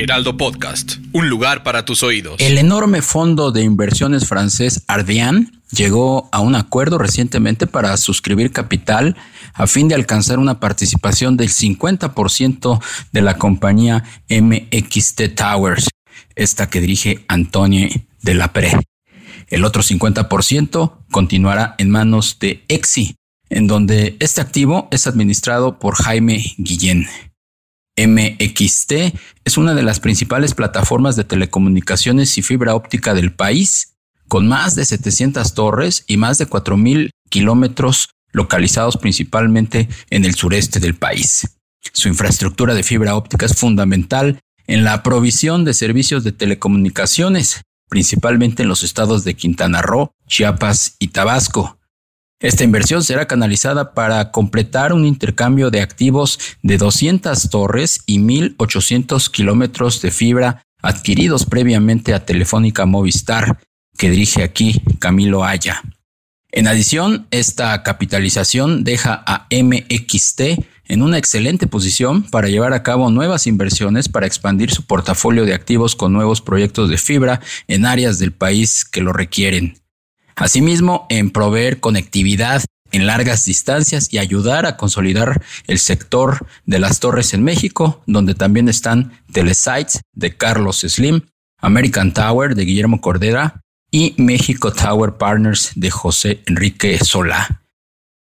Heraldo Podcast, un lugar para tus oídos. El enorme fondo de inversiones francés Ardian llegó a un acuerdo recientemente para suscribir capital a fin de alcanzar una participación del 50% de la compañía MXT Towers, esta que dirige Antonio de la Pre. El otro 50% continuará en manos de Exi, en donde este activo es administrado por Jaime Guillén. MXT es una de las principales plataformas de telecomunicaciones y fibra óptica del país, con más de 700 torres y más de 4.000 kilómetros localizados principalmente en el sureste del país. Su infraestructura de fibra óptica es fundamental en la provisión de servicios de telecomunicaciones, principalmente en los estados de Quintana Roo, Chiapas y Tabasco, esta inversión será canalizada para completar un intercambio de activos de 200 torres y 1.800 kilómetros de fibra adquiridos previamente a Telefónica Movistar, que dirige aquí Camilo Aya. En adición, esta capitalización deja a MXT en una excelente posición para llevar a cabo nuevas inversiones para expandir su portafolio de activos con nuevos proyectos de fibra en áreas del país que lo requieren. Asimismo, en proveer conectividad en largas distancias y ayudar a consolidar el sector de las torres en México, donde también están Telesites de Carlos Slim, American Tower de Guillermo Cordera y México Tower Partners de José Enrique Solá.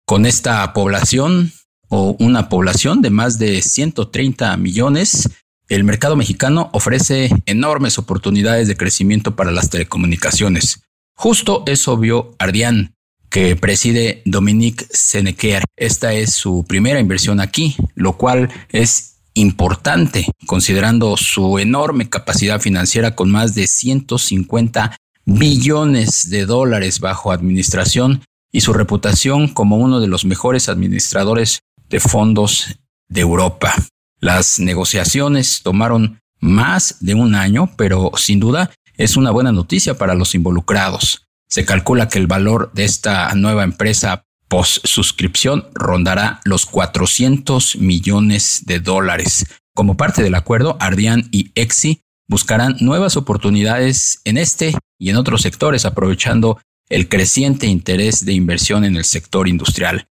Con esta población o una población de más de 130 millones, el mercado mexicano ofrece enormes oportunidades de crecimiento para las telecomunicaciones. Justo eso vio Ardian, que preside Dominique Senequer. Esta es su primera inversión aquí, lo cual es importante considerando su enorme capacidad financiera con más de 150 billones de dólares bajo administración y su reputación como uno de los mejores administradores de fondos de Europa. Las negociaciones tomaron más de un año, pero sin duda es una buena noticia para los involucrados. Se calcula que el valor de esta nueva empresa post suscripción rondará los 400 millones de dólares. Como parte del acuerdo, Ardian y Exi buscarán nuevas oportunidades en este y en otros sectores, aprovechando el creciente interés de inversión en el sector industrial.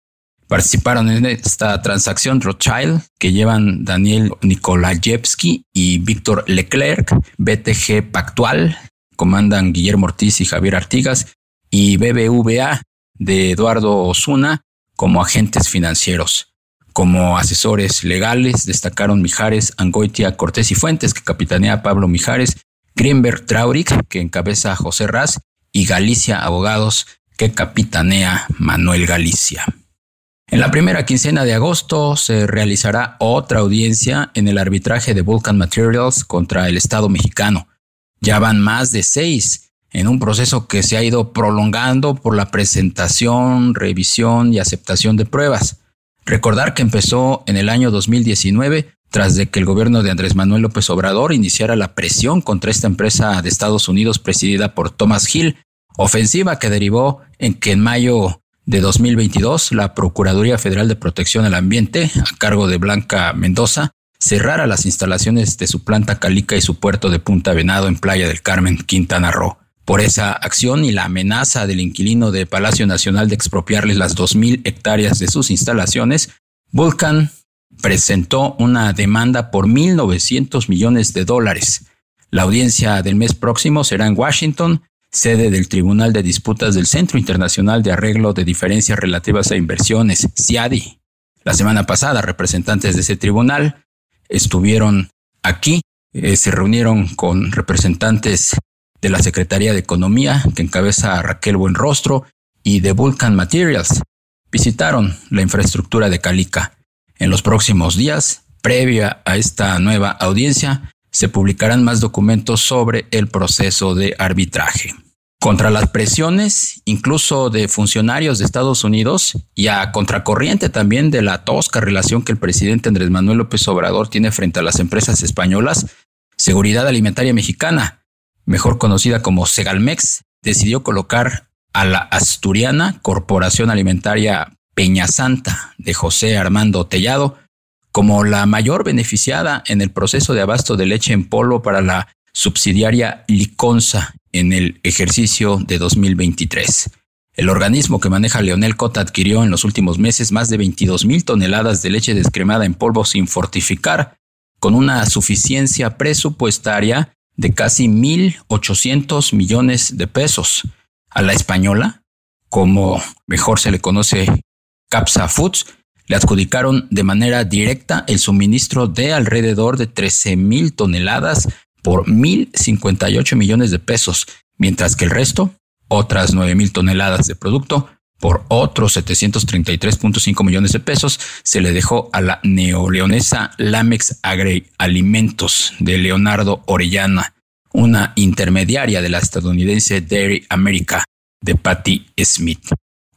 Participaron en esta transacción Rothschild, que llevan Daniel Nikolayevsky y Víctor Leclerc, BTG Pactual, comandan Guillermo Ortiz y Javier Artigas, y BBVA de Eduardo Osuna como agentes financieros. Como asesores legales destacaron Mijares, Angoitia, Cortés y Fuentes, que capitanea Pablo Mijares, Greenberg Traurik, que encabeza José Raz, y Galicia Abogados, que capitanea Manuel Galicia. En la primera quincena de agosto se realizará otra audiencia en el arbitraje de Vulcan Materials contra el Estado mexicano. Ya van más de seis en un proceso que se ha ido prolongando por la presentación, revisión y aceptación de pruebas. Recordar que empezó en el año 2019 tras de que el gobierno de Andrés Manuel López Obrador iniciara la presión contra esta empresa de Estados Unidos presidida por Thomas Hill, ofensiva que derivó en que en mayo de 2022, la Procuraduría Federal de Protección al Ambiente, a cargo de Blanca Mendoza, cerrara las instalaciones de su planta Calica y su puerto de Punta Venado en Playa del Carmen, Quintana Roo. Por esa acción y la amenaza del inquilino de Palacio Nacional de expropiarles las 2.000 hectáreas de sus instalaciones, Vulcan presentó una demanda por 1.900 millones de dólares. La audiencia del mes próximo será en Washington sede del Tribunal de Disputas del Centro Internacional de Arreglo de Diferencias Relativas a Inversiones, CIADI. La semana pasada, representantes de ese tribunal estuvieron aquí, eh, se reunieron con representantes de la Secretaría de Economía, que encabeza Raquel Buenrostro, y de Vulcan Materials. Visitaron la infraestructura de Calica. En los próximos días, previa a esta nueva audiencia, se publicarán más documentos sobre el proceso de arbitraje contra las presiones incluso de funcionarios de Estados Unidos y a contracorriente también de la tosca relación que el presidente Andrés Manuel López Obrador tiene frente a las empresas españolas, Seguridad Alimentaria Mexicana, mejor conocida como Segalmex, decidió colocar a la asturiana Corporación Alimentaria Peña Santa de José Armando Tellado como la mayor beneficiada en el proceso de abasto de leche en polvo para la subsidiaria Liconza en el ejercicio de 2023. El organismo que maneja Leonel Cota adquirió en los últimos meses más de 22 mil toneladas de leche descremada en polvo sin fortificar, con una suficiencia presupuestaria de casi 1.800 millones de pesos. A la española, como mejor se le conoce Capsa Foods, le adjudicaron de manera directa el suministro de alrededor de 13 mil toneladas por 1.058 millones de pesos, mientras que el resto, otras 9 mil toneladas de producto, por otros 733.5 millones de pesos, se le dejó a la neoleonesa Lamex Agri Alimentos de Leonardo Orellana, una intermediaria de la estadounidense Dairy America de Patty Smith.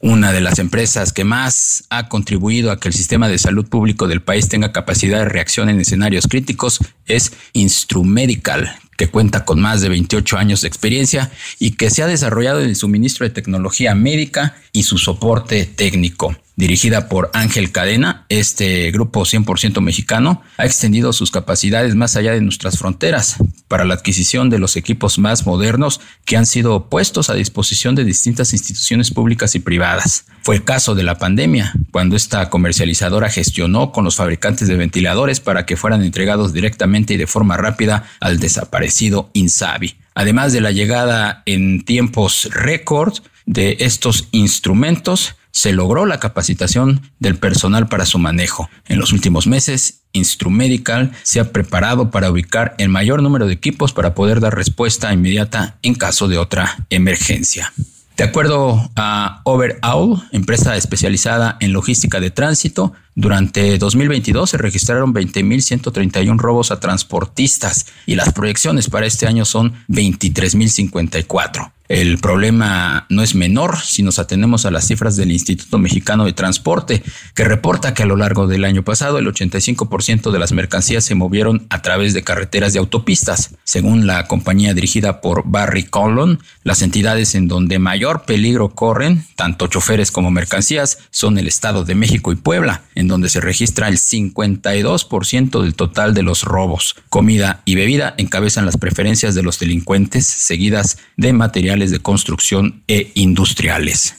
Una de las empresas que más ha contribuido a que el sistema de salud público del país tenga capacidad de reacción en escenarios críticos es Instrumedical, que cuenta con más de 28 años de experiencia y que se ha desarrollado en el suministro de tecnología médica y su soporte técnico. Dirigida por Ángel Cadena, este grupo 100% mexicano ha extendido sus capacidades más allá de nuestras fronteras para la adquisición de los equipos más modernos que han sido puestos a disposición de distintas instituciones públicas y privadas. Fue el caso de la pandemia, cuando esta comercializadora gestionó con los fabricantes de ventiladores para que fueran entregados directamente y de forma rápida al desaparecido Insabi. Además de la llegada en tiempos récord de estos instrumentos, se logró la capacitación del personal para su manejo. En los últimos meses, Instrumedical se ha preparado para ubicar el mayor número de equipos para poder dar respuesta inmediata en caso de otra emergencia. De acuerdo a Overall, empresa especializada en logística de tránsito, durante 2022 se registraron 20.131 robos a transportistas y las proyecciones para este año son 23.054. El problema no es menor si nos atenemos a las cifras del Instituto Mexicano de Transporte, que reporta que a lo largo del año pasado el 85% de las mercancías se movieron a través de carreteras y autopistas. Según la compañía dirigida por Barry Collon, las entidades en donde mayor peligro corren, tanto choferes como mercancías, son el Estado de México y Puebla, en donde se registra el 52% del total de los robos. Comida y bebida encabezan las preferencias de los delincuentes, seguidas de material de construcción e industriales.